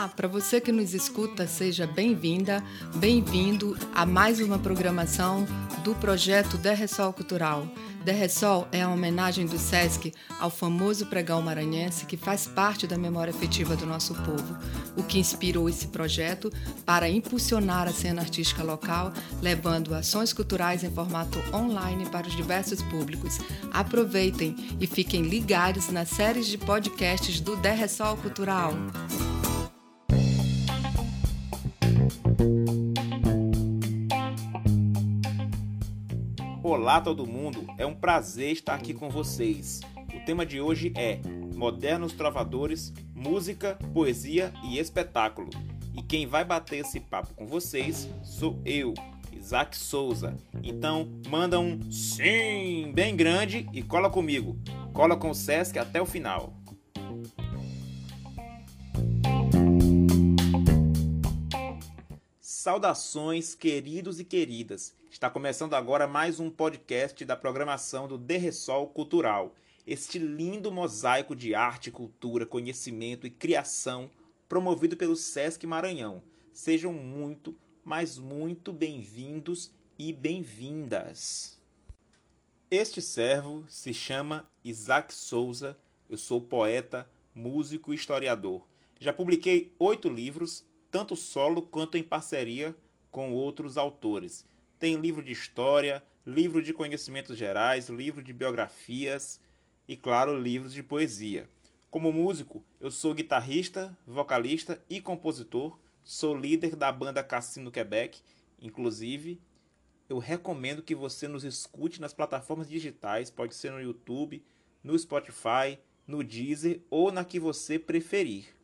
Olá, para você que nos escuta, seja bem-vinda, bem-vindo a mais uma programação do projeto Derressol Cultural. Derressol é a homenagem do SESC ao famoso pregão maranhense que faz parte da memória afetiva do nosso povo, o que inspirou esse projeto para impulsionar a cena artística local, levando ações culturais em formato online para os diversos públicos. Aproveitem e fiquem ligados nas séries de podcasts do Derressol Cultural. Olá todo mundo, é um prazer estar aqui com vocês. O tema de hoje é Modernos Trovadores, Música, Poesia e Espetáculo. E quem vai bater esse papo com vocês sou eu, Isaac Souza. Então manda um sim bem grande e cola comigo. Cola com o Sesc até o final. Saudações, queridos e queridas. Está começando agora mais um podcast da programação do Derressol Cultural. Este lindo mosaico de arte, cultura, conhecimento e criação promovido pelo Sesc Maranhão. Sejam muito, mas muito bem-vindos e bem-vindas. Este servo se chama Isaac Souza. Eu sou poeta, músico e historiador. Já publiquei oito livros tanto solo quanto em parceria com outros autores. Tem livro de história, livro de conhecimentos gerais, livro de biografias e, claro, livros de poesia. Como músico, eu sou guitarrista, vocalista e compositor, sou líder da banda Cassino Quebec, inclusive. Eu recomendo que você nos escute nas plataformas digitais, pode ser no YouTube, no Spotify, no Deezer ou na que você preferir.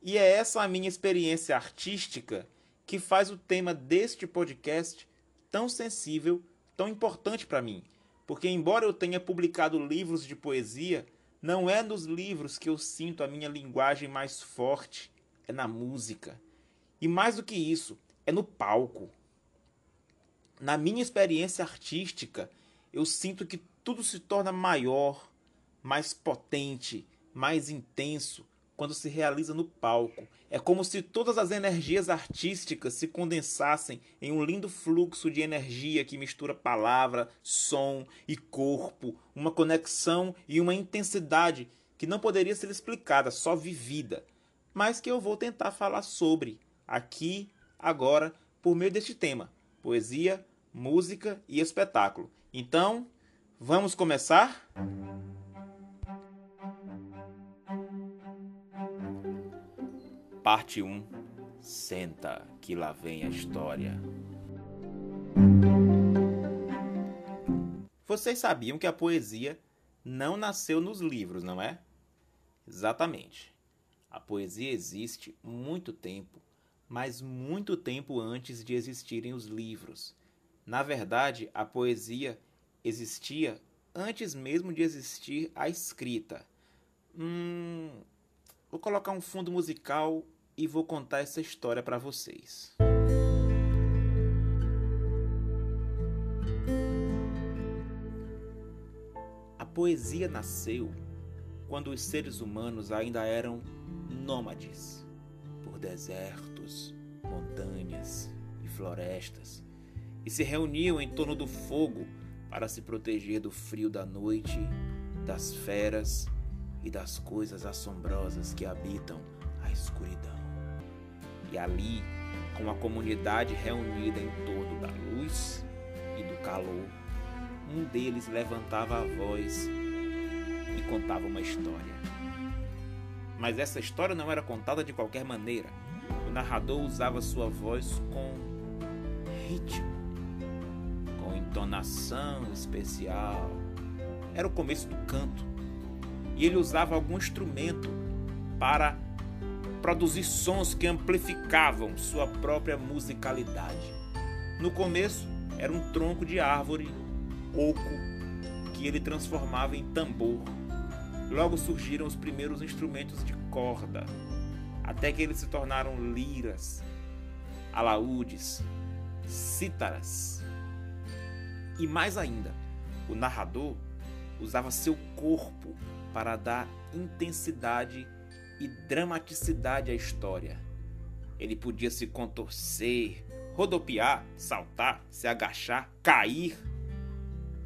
E é essa a minha experiência artística que faz o tema deste podcast tão sensível, tão importante para mim. Porque, embora eu tenha publicado livros de poesia, não é nos livros que eu sinto a minha linguagem mais forte, é na música. E mais do que isso, é no palco. Na minha experiência artística, eu sinto que tudo se torna maior, mais potente, mais intenso quando se realiza no palco. É como se todas as energias artísticas se condensassem em um lindo fluxo de energia que mistura palavra, som e corpo, uma conexão e uma intensidade que não poderia ser explicada, só vivida, mas que eu vou tentar falar sobre aqui, agora, por meio deste tema: poesia, música e espetáculo. Então, vamos começar? Parte 1 Senta, que lá vem a história. Vocês sabiam que a poesia não nasceu nos livros, não é? Exatamente. A poesia existe muito tempo, mas muito tempo antes de existirem os livros. Na verdade, a poesia existia antes mesmo de existir a escrita. Hum, vou colocar um fundo musical e vou contar essa história para vocês. A poesia nasceu quando os seres humanos ainda eram nômades por desertos, montanhas e florestas e se reuniam em torno do fogo para se proteger do frio da noite, das feras e das coisas assombrosas que habitam a escuridão. E ali, com a comunidade reunida em torno da luz e do calor, um deles levantava a voz e contava uma história. Mas essa história não era contada de qualquer maneira. O narrador usava sua voz com ritmo, com entonação especial. Era o começo do canto. E ele usava algum instrumento para produzir sons que amplificavam sua própria musicalidade. No começo, era um tronco de árvore oco que ele transformava em tambor. Logo surgiram os primeiros instrumentos de corda, até que eles se tornaram liras, alaúdes, cítaras. E mais ainda, o narrador usava seu corpo para dar intensidade e dramaticidade à história. Ele podia se contorcer, rodopiar, saltar, se agachar, cair.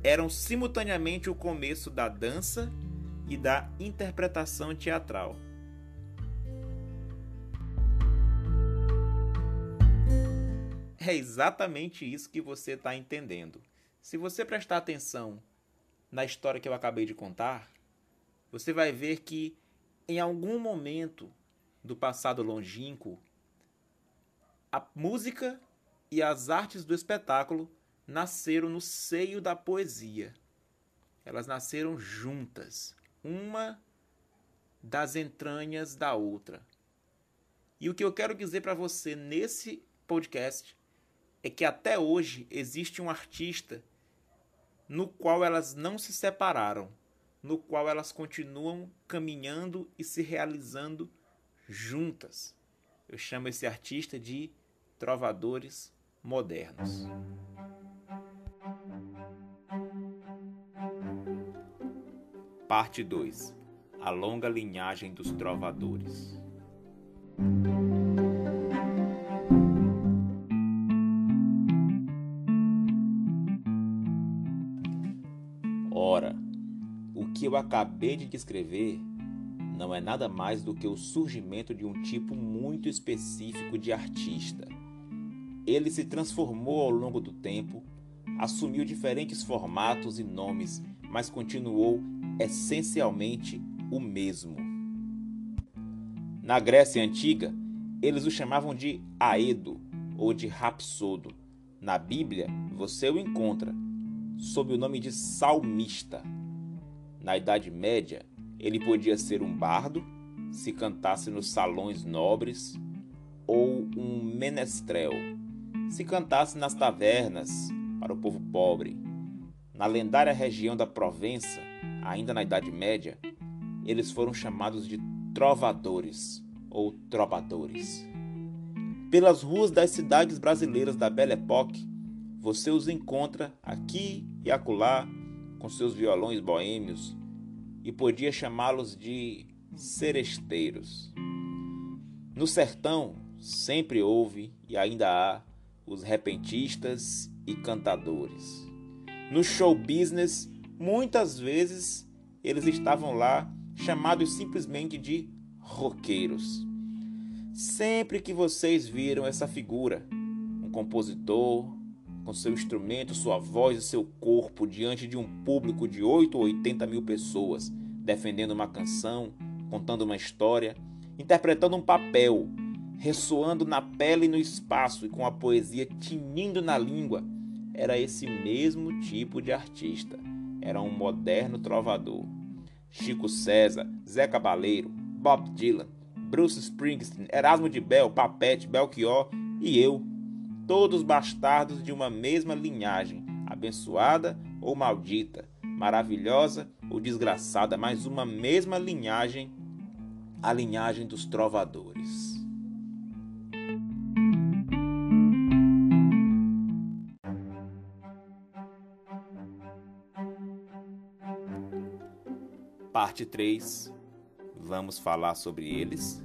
Eram simultaneamente o começo da dança e da interpretação teatral. É exatamente isso que você está entendendo. Se você prestar atenção na história que eu acabei de contar, você vai ver que em algum momento do passado longínquo, a música e as artes do espetáculo nasceram no seio da poesia. Elas nasceram juntas, uma das entranhas da outra. E o que eu quero dizer para você nesse podcast é que até hoje existe um artista no qual elas não se separaram, no qual elas continuam caminhando e se realizando juntas. Eu chamo esse artista de trovadores modernos. Parte 2 A longa linhagem dos trovadores. Eu acabei de descrever não é nada mais do que o surgimento de um tipo muito específico de artista. Ele se transformou ao longo do tempo, assumiu diferentes formatos e nomes, mas continuou essencialmente o mesmo. Na Grécia Antiga, eles o chamavam de Aedo ou de Rapsodo. Na Bíblia, você o encontra sob o nome de salmista. Na Idade Média, ele podia ser um bardo, se cantasse nos salões nobres, ou um menestrel, se cantasse nas tavernas para o povo pobre. Na lendária região da Provença, ainda na Idade Média, eles foram chamados de trovadores ou trovadores. Pelas ruas das cidades brasileiras da Belle Époque, você os encontra aqui e acolá com seus violões boêmios e podia chamá-los de seresteiros. No sertão sempre houve e ainda há os repentistas e cantadores. No show business, muitas vezes eles estavam lá chamados simplesmente de roqueiros. Sempre que vocês viram essa figura, um compositor, com seu instrumento, sua voz e seu corpo diante de um público de 8 ou 80 mil pessoas, defendendo uma canção, contando uma história, interpretando um papel, ressoando na pele e no espaço e com a poesia tinindo na língua. Era esse mesmo tipo de artista. Era um moderno trovador. Chico César, Zé Cabaleiro, Bob Dylan, Bruce Springsteen, Erasmo de Bell, Papete, Belchior e eu, todos bastardos de uma mesma linhagem, abençoada ou maldita, maravilhosa ou desgraçada, mas uma mesma linhagem, a linhagem dos trovadores. Parte 3. Vamos falar sobre eles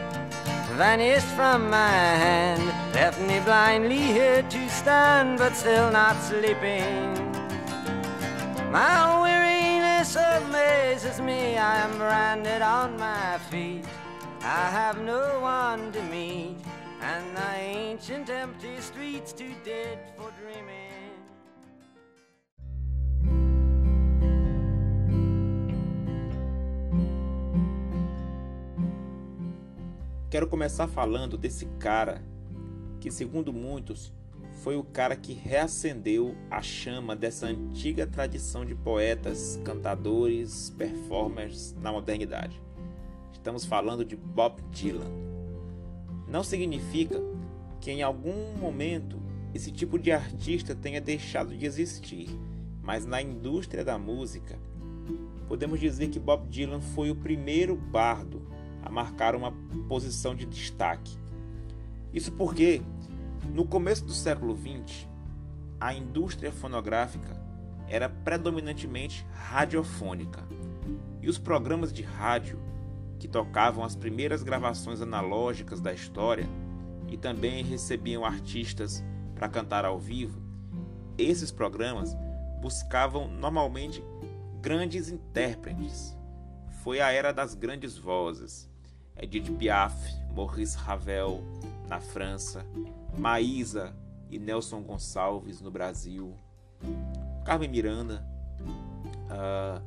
vanished from my hand, left me blindly here to stand, but still not sleeping. My weariness amazes me, I am branded on my feet. I have no one to meet, and the ancient empty streets too dead for dreaming. Quero começar falando desse cara que, segundo muitos, foi o cara que reacendeu a chama dessa antiga tradição de poetas, cantadores, performers na modernidade. Estamos falando de Bob Dylan. Não significa que em algum momento esse tipo de artista tenha deixado de existir, mas na indústria da música, podemos dizer que Bob Dylan foi o primeiro bardo a marcar uma posição de destaque. Isso porque no começo do século XX, a indústria fonográfica era predominantemente radiofônica, e os programas de rádio, que tocavam as primeiras gravações analógicas da história e também recebiam artistas para cantar ao vivo, esses programas buscavam normalmente grandes intérpretes. Foi a era das grandes vozes. Edith Piaf, Maurice Ravel na França, Maísa e Nelson Gonçalves no Brasil, Carmen Miranda, uh,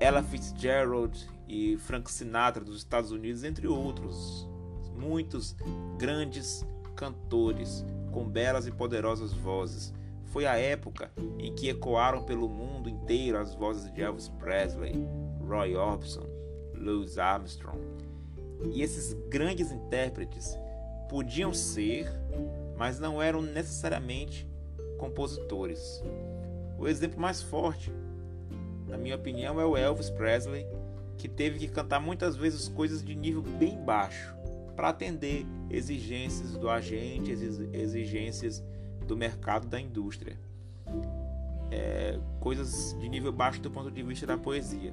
Ella Fitzgerald e Frank Sinatra dos Estados Unidos, entre outros. Muitos grandes cantores com belas e poderosas vozes. Foi a época em que ecoaram pelo mundo inteiro as vozes de Elvis Presley, Roy Orbison, Louis Armstrong. E esses grandes intérpretes podiam ser, mas não eram necessariamente compositores. O exemplo mais forte, na minha opinião, é o Elvis Presley, que teve que cantar muitas vezes coisas de nível bem baixo para atender exigências do agente, exigências do mercado da indústria. É, coisas de nível baixo do ponto de vista da poesia.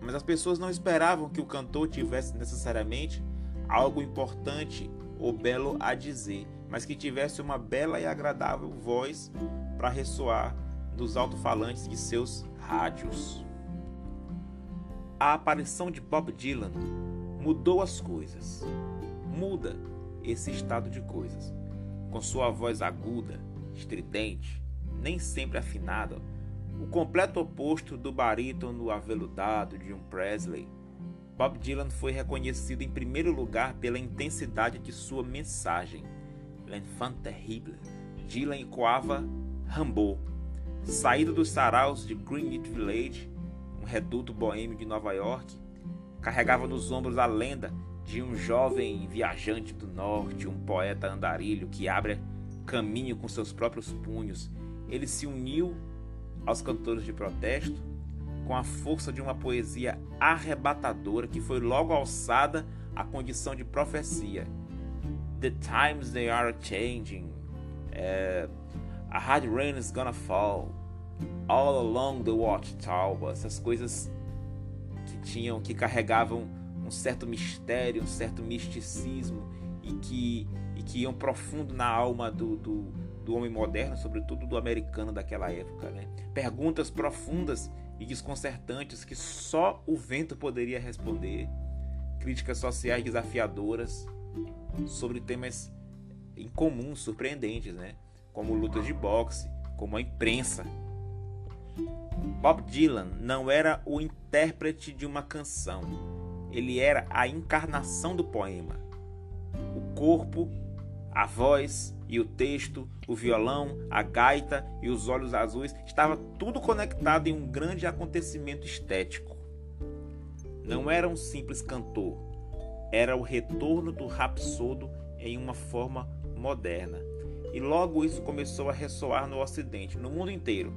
Mas as pessoas não esperavam que o cantor tivesse necessariamente algo importante ou belo a dizer, mas que tivesse uma bela e agradável voz para ressoar nos alto-falantes de seus rádios. A aparição de Bob Dylan mudou as coisas. Muda esse estado de coisas. Com sua voz aguda, estridente, nem sempre afinada, o completo oposto do barítono aveludado de um Presley, Bob Dylan foi reconhecido em primeiro lugar pela intensidade de sua mensagem. L'enfant terrible. Dylan ecoava Rambo. Saído dos saraus de Greenwich Village, um reduto boêmio de Nova York, carregava nos ombros a lenda de um jovem viajante do norte, um poeta andarilho que abre caminho com seus próprios punhos. Ele se uniu aos cantores de protesto com a força de uma poesia arrebatadora que foi logo alçada à condição de profecia. The times they are changing. Uh, a hard rain is gonna fall. All along the watchtower. Essas coisas que tinham, que carregavam um certo mistério, um certo misticismo e que, e que iam profundo na alma do, do, do homem moderno, sobretudo do americano daquela época. Né? Perguntas profundas e desconcertantes que só o vento poderia responder, críticas sociais desafiadoras sobre temas incomuns, surpreendentes, né? como lutas de boxe, como a imprensa. Bob Dylan não era o intérprete de uma canção, ele era a encarnação do poema. O corpo, a voz, e o texto, o violão, a gaita e os olhos azuis, estava tudo conectado em um grande acontecimento estético. Não era um simples cantor, era o retorno do rapsodo em uma forma moderna. E logo isso começou a ressoar no Ocidente, no mundo inteiro.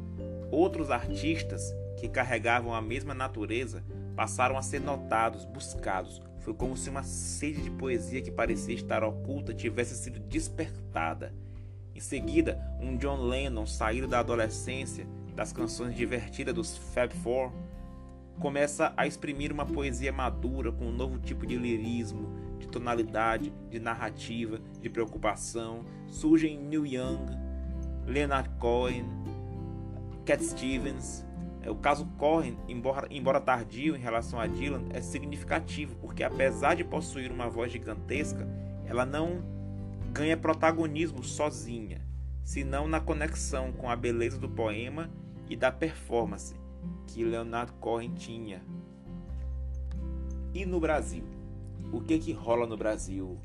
Outros artistas que carregavam a mesma natureza passaram a ser notados, buscados, foi como se uma sede de poesia que parecia estar oculta tivesse sido despertada. Em seguida, um John Lennon, saído da adolescência, das canções divertidas dos Fab Four, começa a exprimir uma poesia madura com um novo tipo de lirismo, de tonalidade, de narrativa, de preocupação. Surgem Neil Young, Leonard Cohen, Cat Stevens, o caso Cohen, embora, embora tardio em relação a Dylan, é significativo, porque apesar de possuir uma voz gigantesca, ela não ganha protagonismo sozinha, senão na conexão com a beleza do poema e da performance que Leonard Cohen tinha. E no Brasil? O que que rola no Brasil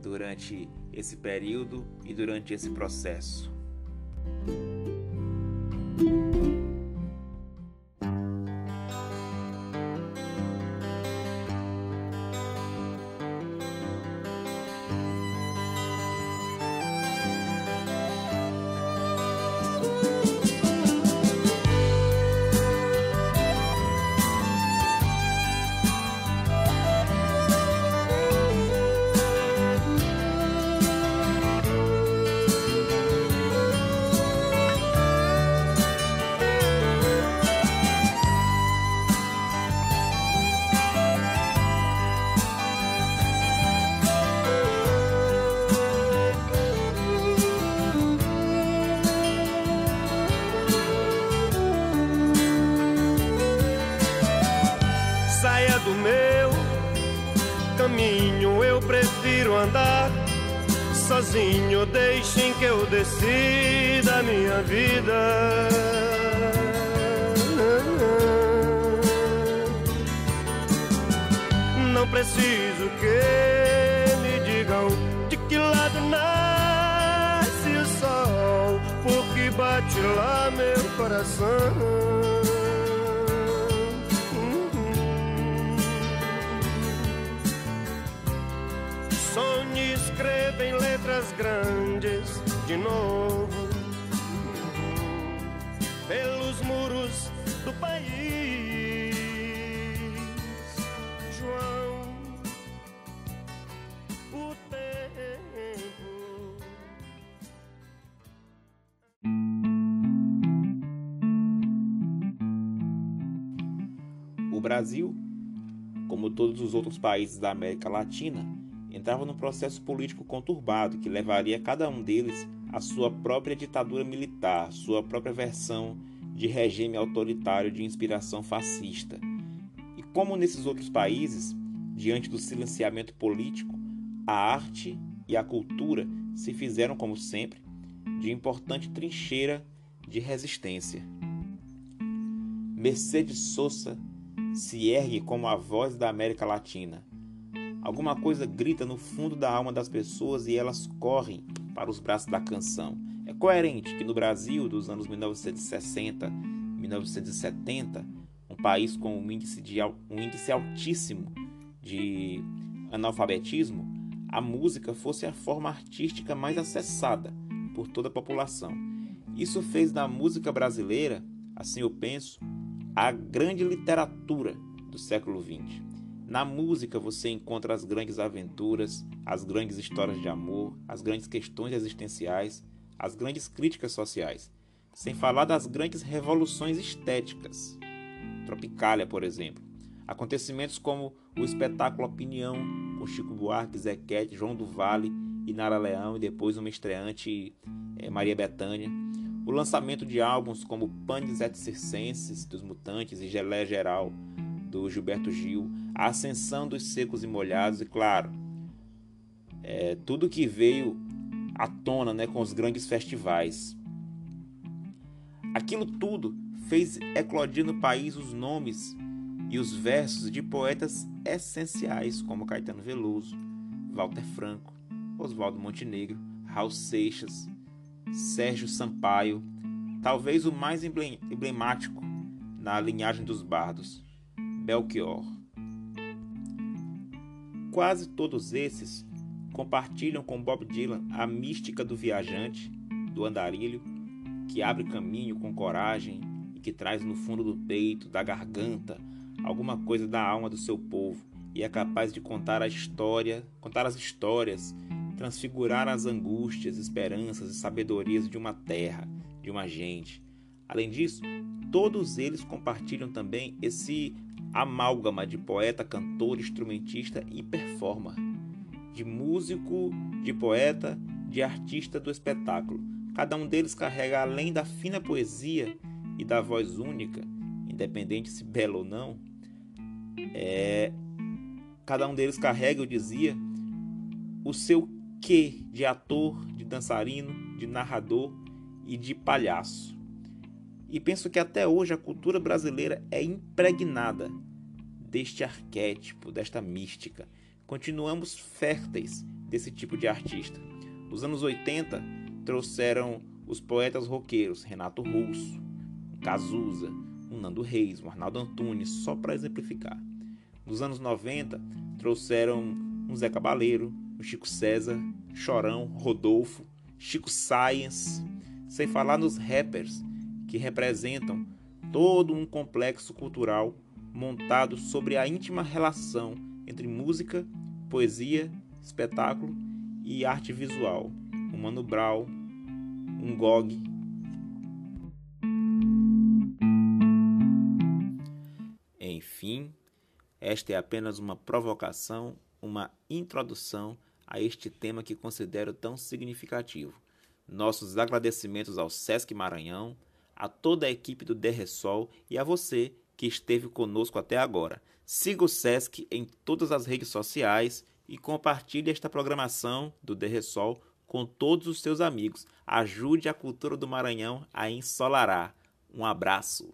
durante esse período e durante esse processo. Sozinho, deixem que eu decida a minha vida. Não preciso que me digam de que lado nasce o sol, porque bate lá meu coração. Letras grandes de novo pelos muros do país. João, o tempo. O Brasil, como todos os outros países da América Latina, entrava num processo político conturbado que levaria cada um deles à sua própria ditadura militar, sua própria versão de regime autoritário de inspiração fascista. E como nesses outros países, diante do silenciamento político, a arte e a cultura se fizeram, como sempre, de importante trincheira de resistência. Mercedes Sosa se ergue como a voz da América Latina Alguma coisa grita no fundo da alma das pessoas e elas correm para os braços da canção. É coerente que no Brasil dos anos 1960, 1970, um país com um índice, de, um índice altíssimo de analfabetismo, a música fosse a forma artística mais acessada por toda a população. Isso fez da música brasileira, assim eu penso, a grande literatura do século XX. Na música você encontra as grandes aventuras, as grandes histórias de amor, as grandes questões existenciais, as grandes críticas sociais, sem falar das grandes revoluções estéticas. Tropicália, por exemplo. Acontecimentos como o espetáculo Opinião, com Chico Buarque, Zequete, João do Vale e Nara Leão, e depois uma estreante é, Maria Bethânia. O lançamento de álbuns como Panis et Circenses, dos Mutantes, e Gelé Geral, do Gilberto Gil, a ascensão dos secos e molhados, e claro, é, tudo que veio à tona né, com os grandes festivais. Aquilo tudo fez eclodir no país os nomes e os versos de poetas essenciais como Caetano Veloso, Walter Franco, Oswaldo Montenegro, Raul Seixas, Sérgio Sampaio, talvez o mais emblemático na linhagem dos bardos, Belchior. Quase todos esses compartilham com Bob Dylan a mística do viajante, do andarilho, que abre caminho com coragem e que traz no fundo do peito, da garganta, alguma coisa da alma do seu povo e é capaz de contar a história, contar as histórias, transfigurar as angústias, esperanças e sabedorias de uma terra, de uma gente. Além disso, todos eles compartilham também esse amálgama de poeta, cantor, instrumentista e performer, de músico, de poeta, de artista do espetáculo. Cada um deles carrega, além da fina poesia e da voz única, independente se bela ou não, é, cada um deles carrega, eu dizia, o seu quê de ator, de dançarino, de narrador e de palhaço. E penso que até hoje a cultura brasileira é impregnada deste arquétipo, desta mística. Continuamos férteis desse tipo de artista. Nos anos 80, trouxeram os poetas roqueiros Renato Russo, Cazuza, um Nando Reis, um Arnaldo Antunes, só para exemplificar. Nos anos 90, trouxeram um Zé Cabaleiro, um Chico César, Chorão, Rodolfo, Chico Science, sem falar nos rappers, que representam todo um complexo cultural montado sobre a íntima relação entre música, poesia, espetáculo e arte visual. Um Mano um GOG. Enfim, esta é apenas uma provocação, uma introdução a este tema que considero tão significativo. Nossos agradecimentos ao Sesc Maranhão, a toda a equipe do DRSol e a você que esteve conosco até agora. Siga o Sesc em todas as redes sociais e compartilhe esta programação do DRSol com todos os seus amigos. Ajude a cultura do Maranhão a ensolarar. Um abraço.